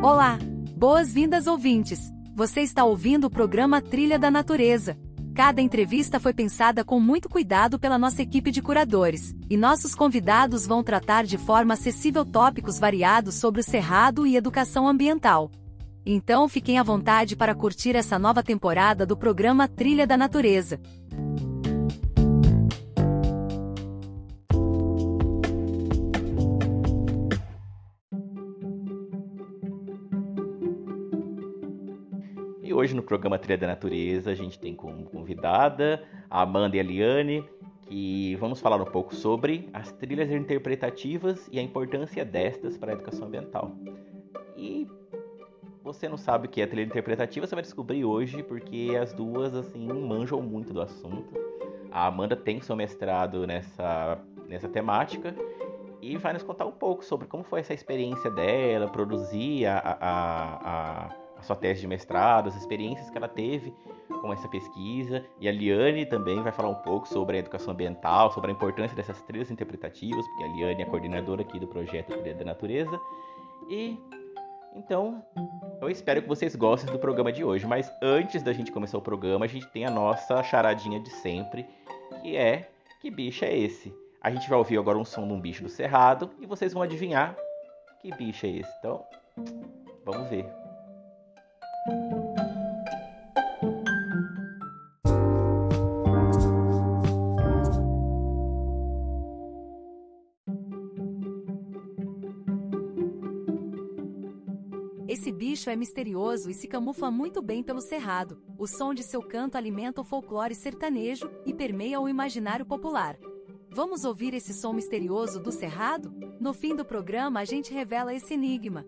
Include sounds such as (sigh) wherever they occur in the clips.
Olá! Boas-vindas, ouvintes! Você está ouvindo o programa Trilha da Natureza. Cada entrevista foi pensada com muito cuidado pela nossa equipe de curadores, e nossos convidados vão tratar de forma acessível tópicos variados sobre o cerrado e educação ambiental. Então fiquem à vontade para curtir essa nova temporada do programa Trilha da Natureza. Hoje no programa Trilha da Natureza a gente tem como convidada a Amanda e a Liane, que vamos falar um pouco sobre as trilhas interpretativas e a importância destas para a educação ambiental. E você não sabe o que é trilha interpretativa, você vai descobrir hoje, porque as duas assim manjam muito do assunto. A Amanda tem seu mestrado nessa, nessa temática e vai nos contar um pouco sobre como foi essa experiência dela, produzir a, a, a a sua tese de mestrado, as experiências que ela teve com essa pesquisa. E a Liane também vai falar um pouco sobre a educação ambiental, sobre a importância dessas trilhas interpretativas, porque a Liane é coordenadora aqui do projeto Trilha da Natureza. E então, eu espero que vocês gostem do programa de hoje. Mas antes da gente começar o programa, a gente tem a nossa charadinha de sempre, que é que bicho é esse? A gente vai ouvir agora um som de um bicho do cerrado e vocês vão adivinhar que bicho é esse. Então, vamos ver. Bicho é misterioso e se camufla muito bem pelo cerrado. O som de seu canto alimenta o folclore sertanejo e permeia o imaginário popular. Vamos ouvir esse som misterioso do cerrado? No fim do programa, a gente revela esse enigma.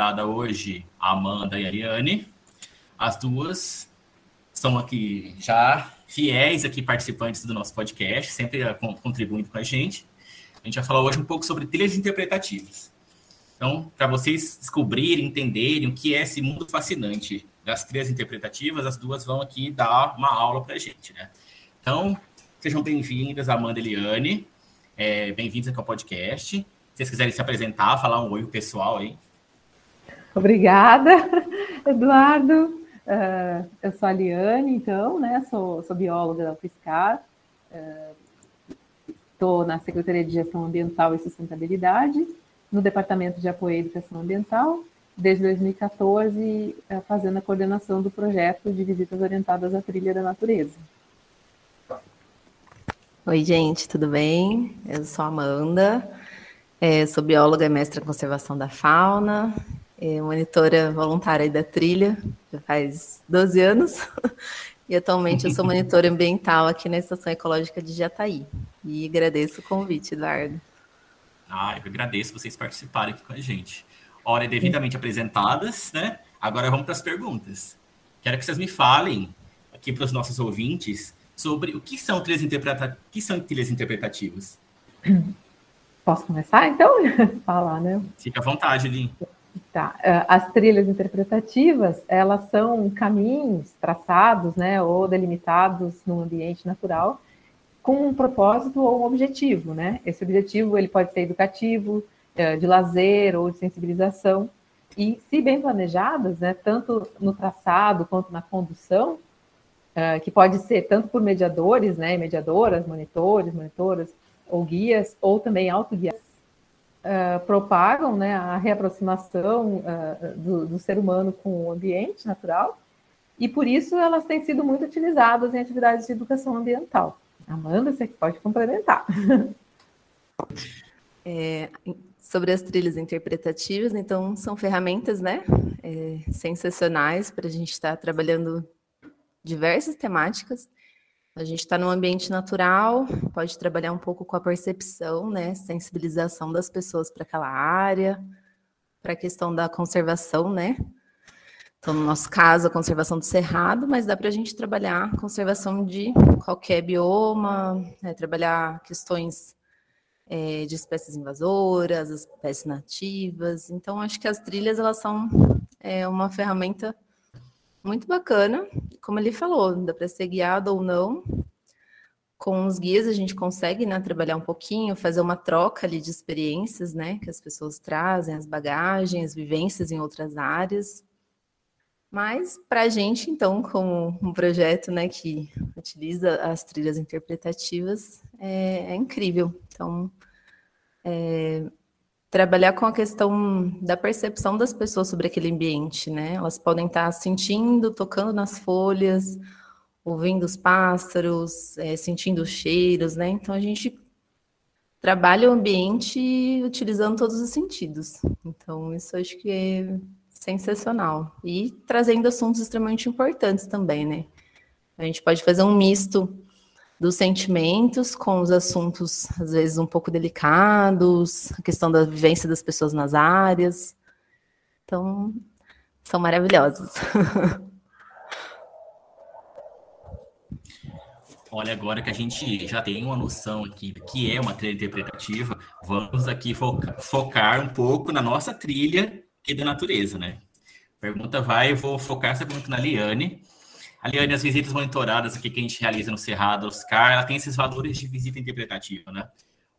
Convidada hoje a Amanda e a Ariane. As duas são aqui já fiéis aqui participantes do nosso podcast, sempre eh, con- contribuindo com a gente. A gente vai falar hoje um pouco sobre trilhas interpretativas. Então, para vocês descobrirem, entenderem o que é esse mundo fascinante das trilhas interpretativas, as duas vão aqui dar uma aula para a gente, né? Então, sejam bem-vindas, Amanda e Eliane. É, bem-vindos aqui ao podcast. Se vocês quiserem se apresentar, falar um oi pessoal aí. Obrigada, Eduardo. Eh, eu sou a Liane, então, né? Sou, sou bióloga da UFSCar. Estou na Secretaria de Gestão Ambiental e Sustentabilidade, no Departamento de Apoio à Educação Ambiental, desde 2014, eh, fazendo a coordenação do projeto de visitas orientadas à trilha da natureza. Oi, gente, tudo bem? Eu sou a Amanda, eh, sou bióloga e mestra em conservação da fauna, eh, monitora voluntária da trilha, já faz 12 anos, (laughs) e atualmente eu sou monitora ambiental aqui na Estação Ecológica de Jataí. E agradeço o convite, Eduardo. Ah, eu agradeço vocês participarem aqui com a gente. Hora devidamente apresentadas, né? Agora vamos para as perguntas. Quero que vocês me falem aqui para os nossos ouvintes sobre o que são trilhas, interpreta... o que são trilhas interpretativas. Posso começar, então? (laughs) Falar, né? Fique à vontade, Lin. Tá. eh, As trilhas interpretativas, elas são caminhos traçados, né, ou delimitados no ambiente natural com um propósito ou um objetivo, né? Esse objetivo ele pode ser educativo, eh, de lazer ou de sensibilização. E, se bem planejadas, né, tanto no traçado quanto na condução, eh, que pode ser tanto por mediadores, né, mediadoras, monitores, monitoras ou guias, ou também autoguias, uh, propagam né, a reaproximação uh, do, do, ser humano com o ambiente natural, e por isso elas têm sido muito utilizadas em atividades de educação ambiental. Amanda, você pode complementar. (laughs) É, sobre as trilhas interpretativas, então, são ferramentas né, é, sensacionais para a gente estar tá trabalhando diversas temáticas. A gente está num ambiente natural, pode trabalhar um pouco com a percepção, né, sensibilização das pessoas para aquela área, para a questão da conservação, né? Então, no nosso caso, a conservação do cerrado, mas dá para a gente trabalhar conservação de qualquer bioma, né, trabalhar questões é, de espécies invasoras, espécies nativas. Então, acho que as trilhas elas são é, uma ferramenta muito bacana. Como ele falou, dá para ser guiado ou não. Com os guias a gente consegue né, trabalhar um pouquinho, fazer uma troca ali de experiências, né? Que as pessoas trazem, as bagagens, vivências em outras áreas. Mas para a gente, então, como um projeto né, que utiliza as trilhas interpretativas, é, é incrível. Então, é, trabalhar com a questão da percepção das pessoas sobre aquele ambiente, né? Elas podem estar sentindo, tocando nas folhas, ouvindo os pássaros, é, sentindo os cheiros, né? Então a gente trabalha o ambiente utilizando todos os sentidos. Então isso acho que é sensacional e trazendo assuntos extremamente importantes também, né? A gente pode fazer um misto dos sentimentos com os assuntos, às vezes, um pouco delicados, a questão da vivência das pessoas nas áreas. Então, são maravilhosos. (laughs) Olha, agora que a gente já tem uma noção aqui do que é uma trilha interpretativa, vamos aqui focar, focar um pouco na nossa trilha aqui da natureza, né? Pergunta vai, eu vou focar essa pergunta na Liane. Aliane, as visitas monitoradas aqui que a gente realiza no Cerrado Oscar, ela tem esses valores de visita interpretativa, né?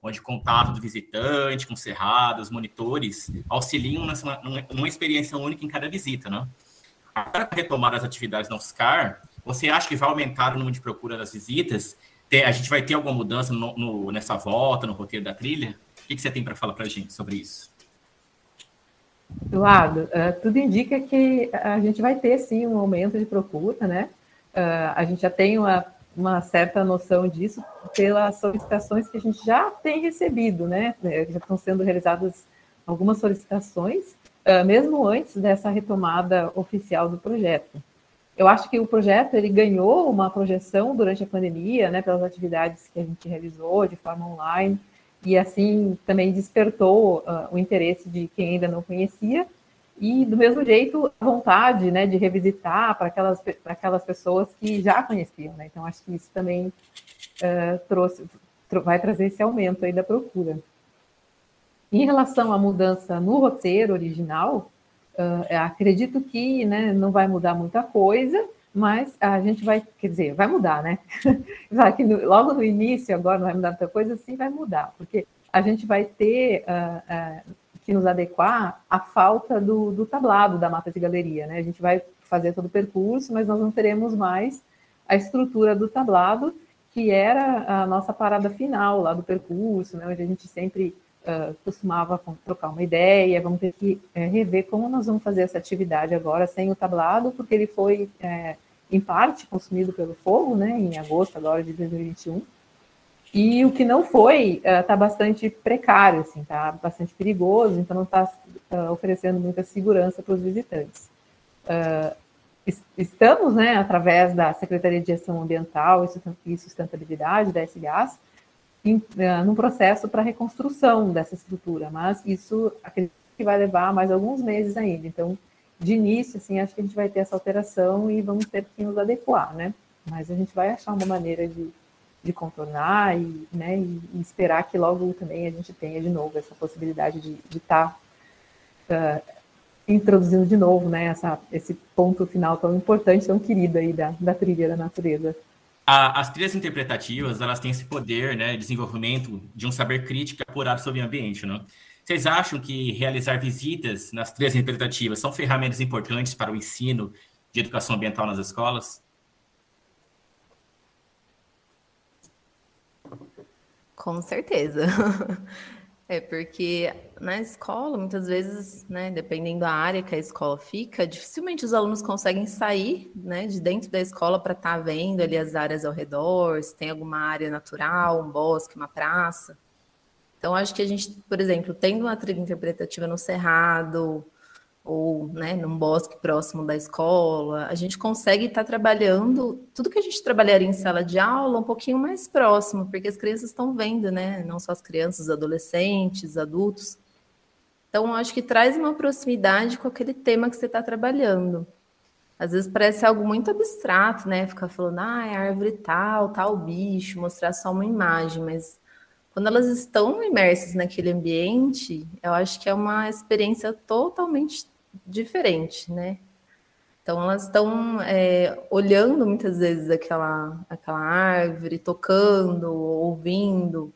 Onde contato do visitante com o Cerrado, os monitores, auxiliam nessa, numa experiência única em cada visita, né? Para retomar as atividades no Oscar, você acha que vai aumentar o número de procura das visitas? A gente vai ter alguma mudança no, no, nessa volta, no roteiro da trilha? O que, que você tem para falar para a gente sobre isso? Eduardo, uh, tudo indica que a gente vai ter sim um aumento de procura, né? Uh, a gente já tem uma, uma, certa noção disso pelas solicitações que a gente já tem recebido, né? Já estão sendo realizadas algumas solicitações, uh, mesmo antes dessa retomada oficial do projeto. Eu acho que o projeto ele ganhou uma projeção durante a pandemia, né? Pelas atividades que a gente realizou de forma online e assim também despertou uh, o interesse de quem ainda não conhecia e do mesmo jeito a vontade né, de revisitar para aquelas, para aquelas pessoas que já conheciam. Né? Então acho que isso também uh, trouxe, vai trazer esse aumento aí da procura. Em relação à mudança no roteiro original, uh, acredito que né, não vai mudar muita coisa, mas a gente vai, quer dizer, vai mudar, né? (laughs) que logo no início, agora não vai mudar muita coisa, sim vai mudar, porque a gente vai ter uh, uh, que nos adequar à falta do, do, tablado da mata de galeria, né? A gente vai fazer todo o percurso, mas nós não teremos mais a estrutura do tablado, que era a nossa parada final lá do percurso, né? Onde a gente sempre uh, costumava trocar uma ideia, vamos ter que é, rever como nós vamos fazer essa atividade agora sem o tablado, porque ele foi, é, em parte, consumido pelo fogo, né, em agosto agora de 2021, e o que não foi está uh, bastante precário, assim, está bastante perigoso, então não está uh, oferecendo muita segurança para os visitantes. Uh, estamos, né, através da Secretaria de Gestão Ambiental e Sustentabilidade, da SGAS, em, uh, num processo para reconstrução dessa estrutura, mas isso acredito que vai levar mais alguns meses ainda. Então, de início, assim, acho que a gente vai ter essa alteração e vamos ter que nos adequar, né? Mas a gente vai achar uma maneira de, de contornar e, né, e, e esperar que logo também a gente tenha de novo essa possibilidade de estar tá, uh, introduzindo de novo, né, essa, esse ponto final tão importante, tão querido aí da, da trilha da natureza a, as trilhas interpretativas, elas têm esse poder, né, de desenvolvimento de um saber crítico apurado sobre o ambiente, né? Vocês acham que realizar visitas nas trilhas interpretativas são ferramentas importantes para o ensino de educação ambiental nas escolas? Com certeza. (laughs) É porque na escola, muitas vezes, né, dependendo da área que a escola fica, dificilmente os alunos conseguem sair né, de dentro da escola para estar tá vendo ali as áreas ao redor, se tem alguma área natural, um bosque, uma praça. Então, acho que a gente, por exemplo, tendo uma trilha interpretativa no Cerrado, ou né, num bosque próximo da escola, a gente consegue estar tá trabalhando tudo que a gente trabalharia em sala de aula um pouquinho mais próximo, porque as crianças estão vendo, né? Não só as crianças, os adolescentes, adultos. Então, acho que traz uma proximidade com aquele tema que você está trabalhando. Às vezes parece algo muito abstrato, né? Ficar falando, ah, é árvore tal, tal bicho, mostrar só uma imagem, mas quando elas estão imersas naquele ambiente, eu acho que é uma experiência totalmente diferente, né? Então elas estão é, olhando muitas vezes aquela, aquela árvore, tocando, ouvindo.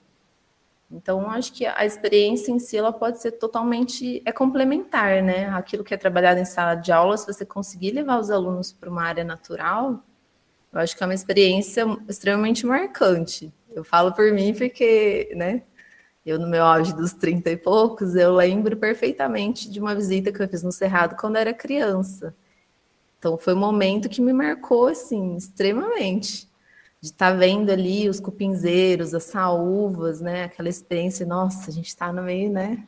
Então acho que a experiência em si ela pode ser totalmente é complementar, né? Aquilo que é trabalhado em sala de aula, se você conseguir levar os alunos para uma área natural, eu acho que é uma experiência extremamente marcante. Eu falo por mim porque, né? Eu, no meu auge dos 30 e poucos, eu lembro perfeitamente de uma visita que eu fiz no Cerrado quando era criança. Então, foi um momento que me marcou, assim, extremamente. De estar tá vendo ali os cupinzeiros, as saúvas, né? Aquela experiência, nossa, a gente está no meio, né?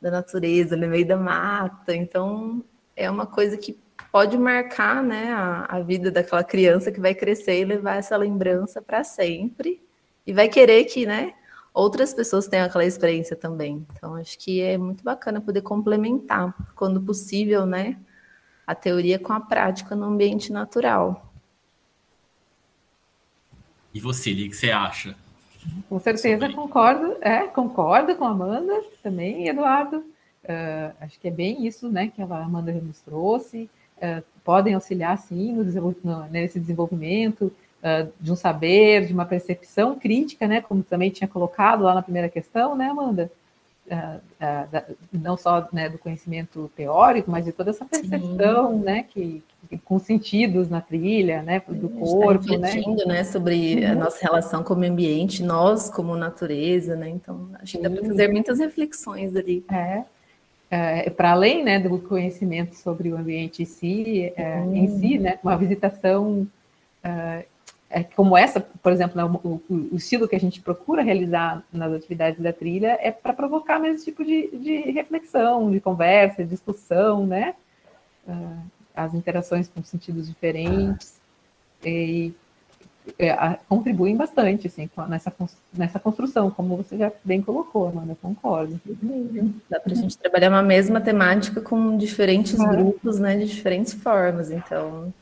Da natureza, no meio da mata. Então, é uma coisa que pode marcar, né? A, a vida daquela criança que vai crescer e levar essa lembrança para sempre. E vai querer que, né? Outras pessoas tenham aquela experiência também. Então, acho que é muito bacana poder complementar, quando possível, né, a teoria com a prática no ambiente natural. E você, o que você acha? Com certeza concordo, é, concordo com a Amanda também, Eduardo. Uh, acho que é bem isso, né, que a Amanda nos trouxe. Uh, podem auxiliar, sim, no, no, nesse desenvolvimento, uh, de um saber, de uma percepção crítica, né, como também tinha colocado lá na primeira questão, né, Amanda? Uh, uh, da, não só né, do conhecimento teórico, mas de toda essa percepção, Sim. né, que, que, com sentidos na trilha, né, do tá corpo, tá refletindo, né, né sobre uhum. a nossa relação com o meio ambiente, nós como natureza, né, então acho que dá para fazer muitas reflexões ali. É, é para além, né, do conhecimento sobre o ambiente em si, é, uhum. em si, né, uma visitação uh, é, como essa, por exemplo, né, o, o, estilo que a gente procura realizar nas atividades da trilha é para provocar mesmo esse tipo de, de, reflexão, de conversa, de discussão, né? Uh, as interações com sentidos diferentes e, é, contribuem bastante assim, nessa, nessa construção, como você já bem colocou, Amanda, concordo. Dá para a gente trabalhar uma mesma temática com diferentes grupos, né, de diferentes formas, então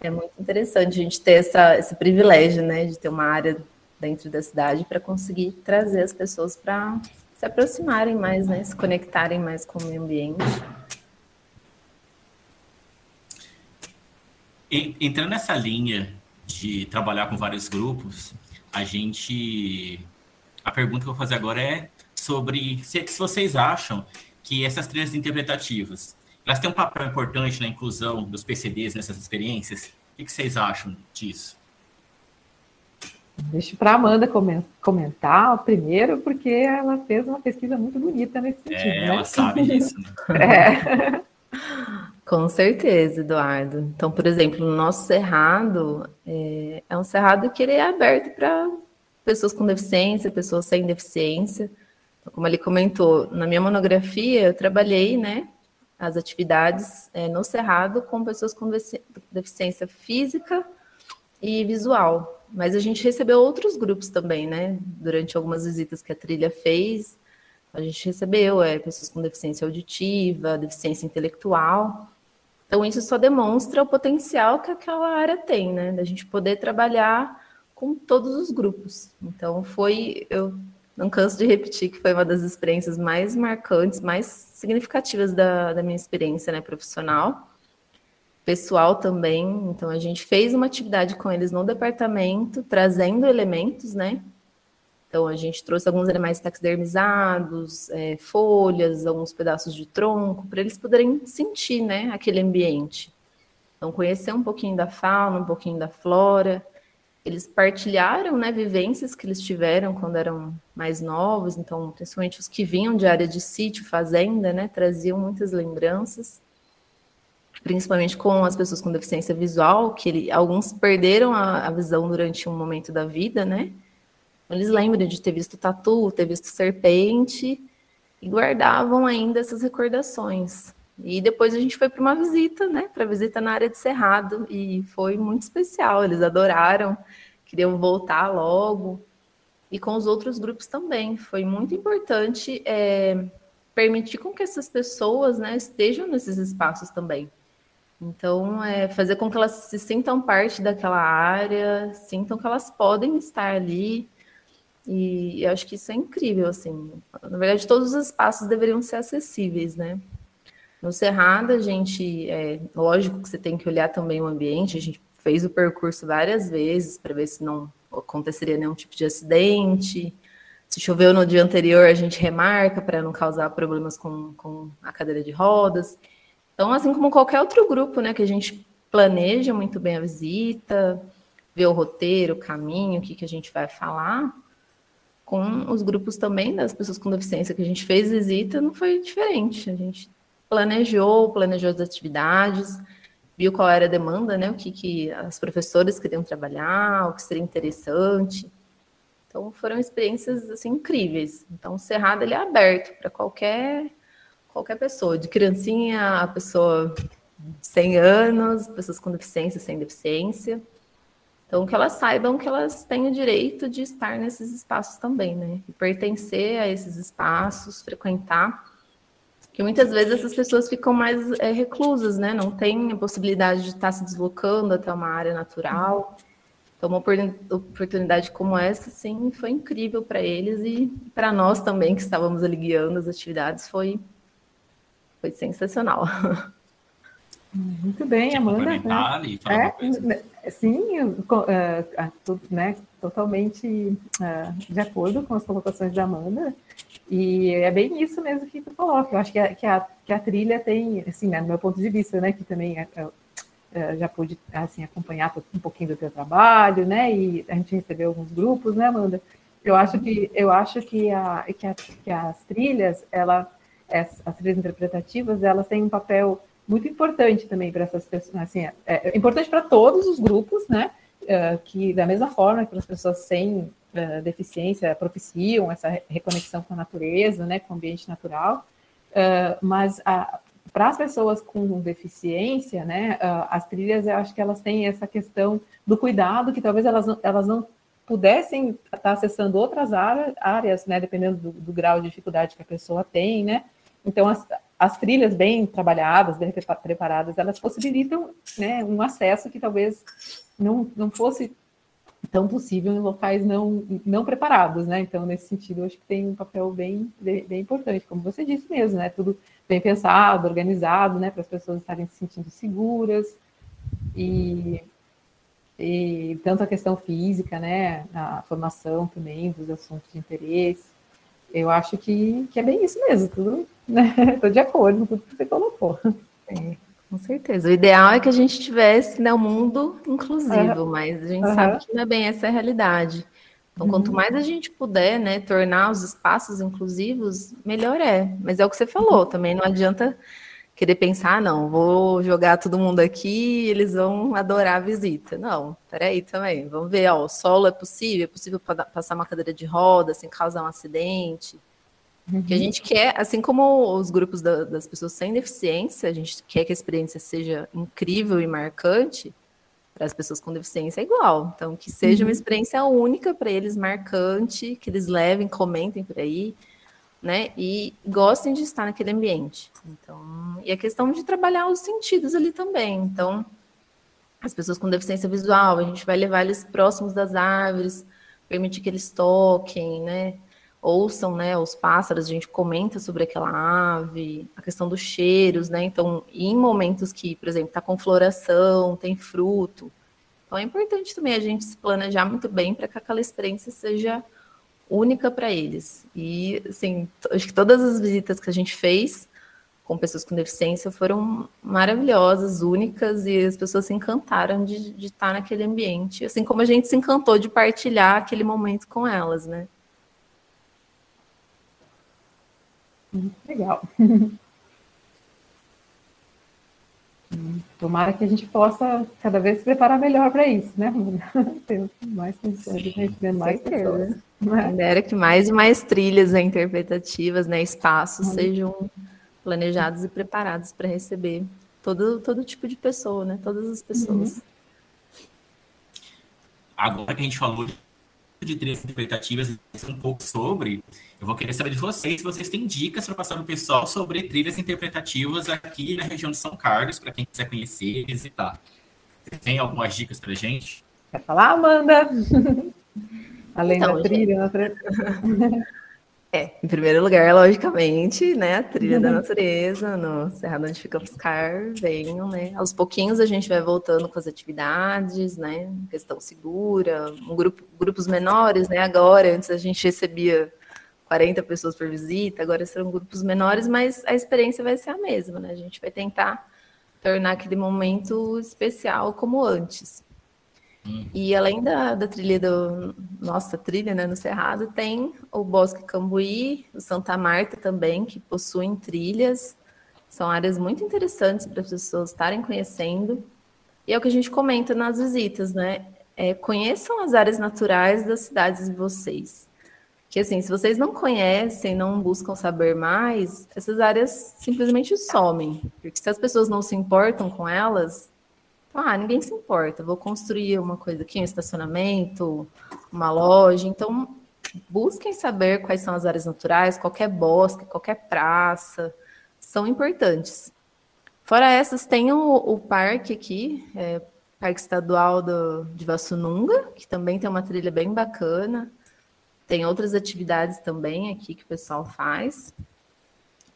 é muito interessante a gente ter essa, esse privilégio, né, de ter uma área dentro da cidade para conseguir trazer as pessoas para se aproximarem mais, né, se conectarem mais com o meio ambiente. Entrando nessa linha de trabalhar com vários grupos, a gente. A pergunta que eu vou fazer agora é sobre se, se vocês acham que essas trilhas interpretativas elas têm um papel importante na inclusão dos PCDs nessas experiências. O que vocês acham disso? Deixa para a Amanda comentar primeiro, porque ela fez uma pesquisa muito bonita nesse é, sentido. É, né? ela sabe disso. Né? (laughs) é. Com certeza, Eduardo. Então, por exemplo, o nosso cerrado é, é um cerrado que ele é aberto para pessoas com deficiência, pessoas sem deficiência. Então, como ele comentou, na minha monografia eu trabalhei, né, as atividades é, no Cerrado com pessoas com deficiência física e visual. Mas a gente recebeu outros grupos também, né? Durante algumas visitas que a trilha fez, a gente recebeu é, pessoas com deficiência auditiva, deficiência intelectual. Então, isso só demonstra o potencial que aquela área tem, né? Da gente poder trabalhar com todos os grupos. Então, foi. Eu não canso de repetir que foi uma das experiências mais marcantes, mais significativas da, da minha experiência né, profissional. Pessoal também, então a gente fez uma atividade com eles no departamento, trazendo elementos, né? Então a gente trouxe alguns animais taxidermizados, é, folhas, alguns pedaços de tronco, para eles poderem sentir né, aquele ambiente. Então, conhecer um pouquinho da fauna, um pouquinho da flora, eles partilharam né, vivências que eles tiveram quando eram mais novos, então, principalmente os que vinham de área de sítio, fazenda, né, traziam muitas lembranças, principalmente com as pessoas com deficiência visual, que ele, alguns perderam a, a, visão durante um momento da vida, né? Eles lembram de ter visto tatu, ter visto serpente, e guardavam ainda essas recordações. E depois a gente foi para uma visita, né? Para visita na área de Cerrado e foi muito especial. Eles adoraram, queriam voltar logo. E com os outros grupos também foi muito importante é, permitir com que essas pessoas, né, estejam nesses espaços também. Então, é fazer com que elas se sintam parte daquela área, sintam que elas podem estar ali, E eu acho que isso é incrível, assim. Na verdade, todos os espaços deveriam ser acessíveis, né? No Cerrado, a gente, é lógico que você tem que olhar também o ambiente, a gente fez o percurso várias vezes para ver se não aconteceria nenhum tipo de acidente. Se choveu no dia anterior, a gente remarca para não causar problemas com, com a cadeira de rodas. Então, assim como qualquer outro grupo, né, que a gente planeja muito bem a visita, vê o roteiro, o caminho, o que, que a gente vai falar, com os grupos também das pessoas com deficiência que a gente fez visita, não foi diferente. A gente planejou, planejou as atividades, viu qual era a demanda, né? O que, que as professoras queriam trabalhar, o que seria interessante. Então foram experiências assim incríveis. Então o Cerrado ele é aberto para qualquer qualquer pessoa, de criancinha a pessoa de 100 anos, pessoas com deficiência, sem deficiência. Então, que elas saibam que elas têm o direito de estar nesses espaços também, né? E pertencer a esses espaços, frequentar. Que muitas vezes essas pessoas ficam mais é, reclusas, né? Não têm a possibilidade de estar se deslocando até uma área natural. Então, uma oportunidade como essa, sim, foi incrível para eles e para nós também, que estávamos ali guiando as atividades, foi, foi sensacional. (laughs) Muito bem, Amanda. Né? É, sim, uh, né, totalmente uh, de acordo com as colocações da Amanda. E é bem isso mesmo que tu coloca. Eu acho que a, que a, que a trilha tem, assim, né, no meu ponto de vista, né, que também é, é, já pude assim, acompanhar um pouquinho do teu trabalho, né? E a gente recebeu alguns grupos, né, Amanda? Eu acho que eu acho que, a, que, a, que as trilhas, ela, as, as trilhas interpretativas, elas têm um papel muito importante também para essas pessoas, assim, é, é importante para todos os grupos, né? Uh, que da mesma forma que as pessoas sem deficiência propiciam essa reconexão com a natureza, né, com o ambiente natural, uh, mas para as pessoas com deficiência, né, as trilhas, eu acho que elas têm essa questão do cuidado que talvez elas elas não pudessem estar acessando outras áreas, né, dependendo do, do grau de dificuldade que a pessoa tem, né, então, as, as trilhas bem trabalhadas, bem preparadas, elas possibilitam né, um acesso que talvez não, não fosse tão possível em locais não, não preparados, né? Então, nesse sentido, acho que tem um papel bem, bem, importante, como você disse mesmo, né? Tudo bem pensado, organizado, né? Para as pessoas estarem se sentindo seguras e, e tanto a questão física, né? A formação também dos assuntos de interesse. Eu acho que, que é bem isso mesmo, tudo (laughs) Estou de acordo com tudo que você colocou. É, com certeza. O ideal é que a gente tivesse né, um mundo inclusivo, uhum. mas a gente uhum. sabe que não é bem essa a realidade. Então, uhum. quanto mais a gente puder né, tornar os espaços inclusivos, melhor é. Mas é o que você falou, também não adianta querer pensar, ah, não, vou jogar todo mundo aqui e eles vão adorar a visita. Não, peraí também, vamos ver, ó, o solo é possível, é possível passar uma cadeira de roda sem causar um acidente. Uhum. Que a gente quer, assim como os grupos da, das pessoas sem deficiência, a gente quer que a experiência seja incrível e marcante, para as pessoas com deficiência é igual. Então, que seja uhum. uma experiência única para eles, marcante, que eles levem, comentem por aí, né? E gostem de estar naquele ambiente. Então, e a questão de trabalhar os sentidos ali também. Então, as pessoas com deficiência visual, a gente vai levar eles próximos das árvores, permitir que eles toquem, né? Ouçam, né, os pássaros, a gente comenta sobre aquela ave, a questão dos cheiros, né, então, em momentos que, por exemplo, está com floração, tem fruto, então é importante também a gente se planejar muito bem para que aquela experiência seja única para eles. E, assim, acho que todas as visitas que a gente fez com pessoas com deficiência foram maravilhosas, únicas, e as pessoas se encantaram de, de estar naquele ambiente, assim como a gente se encantou de partilhar aquele momento com elas, né. Legal. (laughs) Tomara que a gente possa cada vez se preparar melhor para isso, né? (laughs) Ter mais condições de mais pessoas. Né? Era que mais e mais trilhas né, interpretativas, né, espaços uhum. sejam planejados e preparados para receber todo, todo tipo de pessoa, né? Todas as pessoas. Uhum. Agora que a gente falou de trilhas interpretativas um pouco sobre, eu vou querer saber de vocês se vocês têm dicas para passar para o pessoal sobre trilhas interpretativas aqui na região de São Carlos, para quem quiser conhecer e visitar. Você tem algumas dicas para gente? Quer falar, Amanda? (laughs) Além então, da trilha, outra... (laughs) É, em primeiro lugar, logicamente, né, a trilha da natureza, no Cerrado onde fica Piscar, venham, né, aos pouquinhos a gente vai voltando com as atividades, né, questão segura, um grupo, grupos menores, né, agora, antes a gente recebia 40 pessoas por visita, agora serão grupos menores, mas a experiência vai ser a mesma, né, a gente vai tentar tornar aquele momento especial como antes. E além da, da trilha do nossa trilha, né, no Cerrado, tem o Bosque Cambuí, o Santa Marta também, que possuem trilhas. São áreas muito interessantes para as pessoas estarem conhecendo. E é o que a gente comenta nas visitas, né? É, conheçam as áreas naturais das cidades de vocês. Que assim, se vocês não conhecem, não buscam saber mais, essas áreas simplesmente somem. Porque se as pessoas não se importam com elas, ah, ninguém se importa, vou construir uma coisa aqui, um estacionamento, uma loja. Então, busquem saber quais são as áreas naturais, qualquer bosque, qualquer praça, são importantes. Fora essas, tem o, o parque aqui, é, Parque Estadual do, de Vassununga, que também tem uma trilha bem bacana. Tem outras atividades também aqui que o pessoal faz.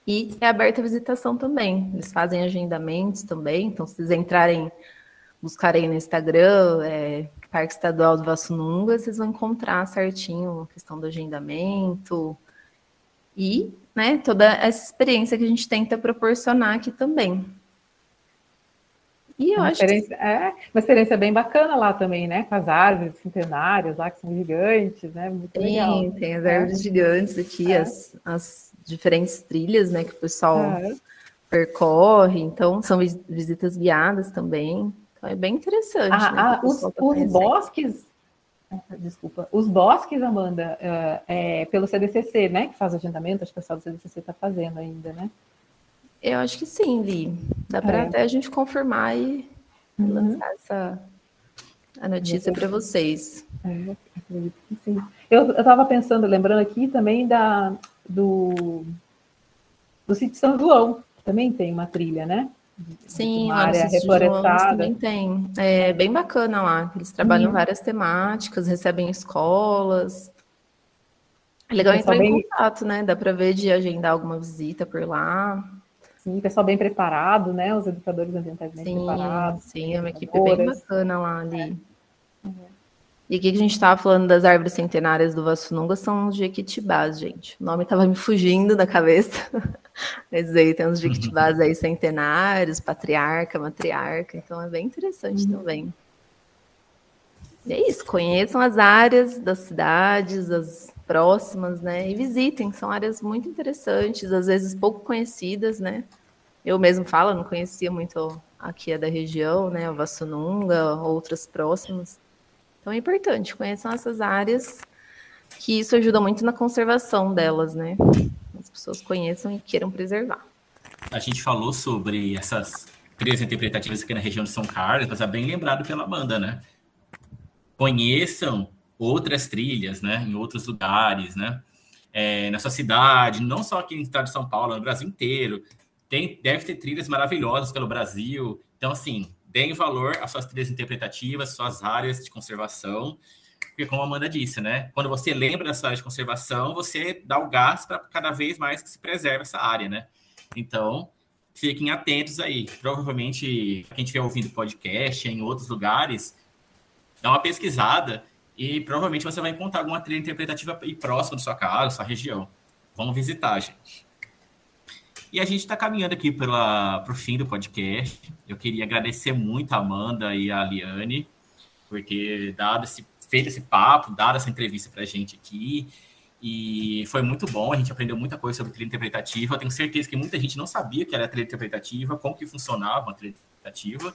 E é aberta a visitação também. Eles fazem agendamentos também. Então, se vocês entrarem buscarem no Instagram, é, Parque Estadual do Vassununga, vocês vão encontrar certinho a questão do agendamento e né, toda essa experiência que a gente tenta proporcionar aqui também. E eu uma acho que... É uma experiência bem bacana lá também, né? Com as árvores centenárias lá, que são gigantes, né? Muito Sim, legal. tem as árvores é. gigantes aqui, é. as, as diferentes trilhas, né? Que o pessoal é. percorre. Então, são visitas guiadas também. Então é bem interessante. Ah, né, ah, os, tá os bosques, desculpa, os bosques, Amanda, é, é, pelo CDCC, né? Que faz o agendamento, acho que o pessoal do CDCC está fazendo ainda, né? Eu acho que sim, Li. Dá para é. até a gente confirmar e uhum. lançar essa a notícia para vocês. É, acredito que sim. Eu estava pensando, lembrando aqui também da, do, do sítio São João, que também tem uma trilha, né? Sim, uma área reflorestada. Também tem. É bem bacana lá. Eles trabalham uhum. várias temáticas, recebem escolas. É legal entrar bem... em contato, né? Dá para ver de agendar alguma visita por lá. Sim, pessoal bem preparado, né? Os educadores ambientais bem sim, preparados. Sim, é uma equipe bem bacana lá ali. É. Uhum. E aqui que a gente estava falando das árvores centenárias do Vassununga são os jequitibás, gente. O nome estava me fugindo da cabeça. (laughs) Mas aí tem uns jequitibás aí centenários, patriarca, matriarca, então é bem interessante uhum. também. E é isso, conheçam as áreas das cidades, as próximas, né? E visitem, são áreas muito interessantes, às vezes pouco conhecidas, né? Eu mesmo falo, não conhecia muito aqui é da região, né? O Vassununga, outras próximas. Então é importante, conheçam essas áreas, que isso ajuda muito na conservação delas, né? As pessoas conheçam e queiram preservar. A gente falou sobre essas trilhas interpretativas aqui na região de São Carlos, mas é bem lembrado pela Amanda, né? Conheçam outras trilhas, né? Em outros lugares, né? É, na sua cidade, não só aqui no estado de São Paulo, no Brasil inteiro. Tem, deve ter trilhas maravilhosas pelo Brasil. Então, assim, deem valor às suas trilhas interpretativas, suas áreas de conservação, porque como a Amanda disse, né? Quando você lembra da sua área de conservação, você dá o gás para cada vez mais que se preserve essa área, né? Então, fiquem atentos aí. Provavelmente, quem estiver ouvindo podcast em outros lugares, dá uma pesquisada e provavelmente você vai encontrar alguma trilha interpretativa próxima da sua casa, da sua região. Vamos visitar, gente. E a gente está caminhando aqui para o fim do podcast. Eu queria agradecer muito a Amanda e a Liane por ter dado esse, feito esse papo, dado essa entrevista para a gente aqui. E foi muito bom, a gente aprendeu muita coisa sobre trilha interpretativa. Eu tenho certeza que muita gente não sabia que era trilha interpretativa, como que funcionava uma trilha interpretativa.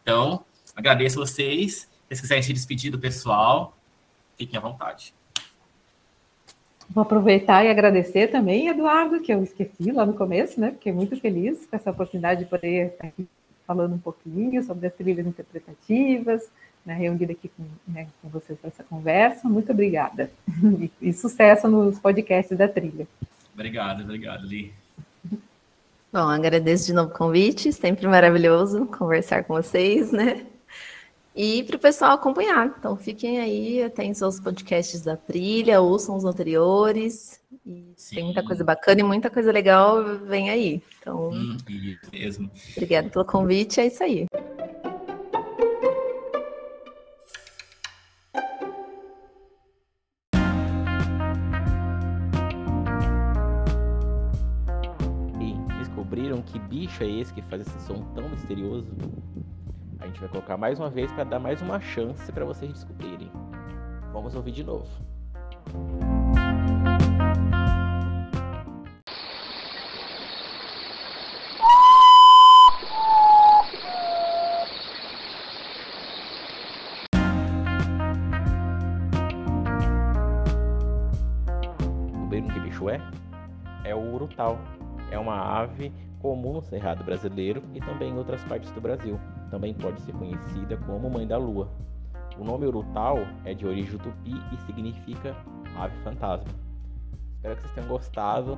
Então, agradeço vocês. Se vocês quiserem se despedir do pessoal, fiquem à vontade. Vou aproveitar e agradecer também, Eduardo, que eu esqueci lá no começo, né? Fiquei muito feliz com essa oportunidade de poder estar aqui falando um pouquinho sobre as trilhas interpretativas, né, reunida aqui com, né, com vocês para essa conversa. Muito obrigada. (laughs) E, e, sucesso nos podcasts da trilha. Obrigado, obrigado, Li. Bom, agradeço de novo o convite, sempre maravilhoso conversar com vocês, né? E para o pessoal acompanhar. Então fiquem aí, atentos aos podcasts da trilha, ouçam os anteriores. E tem muita coisa bacana e muita coisa legal vem aí. Então, hum, mesmo. Obrigada pelo convite, é isso aí. E descobriram que bicho é esse que faz esse som tão misterioso? A gente vai colocar mais uma vez para dar mais uma chance para vocês descobrirem. Vamos ouvir de novo. Descobriram que bicho é? É o urutau. É uma ave comum no cerrado brasileiro e também em outras partes do Brasil. Também pode ser conhecida como Mãe da Lua. O nome Urutau é de origem tupi e significa ave fantasma. Espero que vocês tenham gostado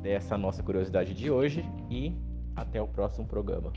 dessa nossa curiosidade de hoje e até o próximo programa.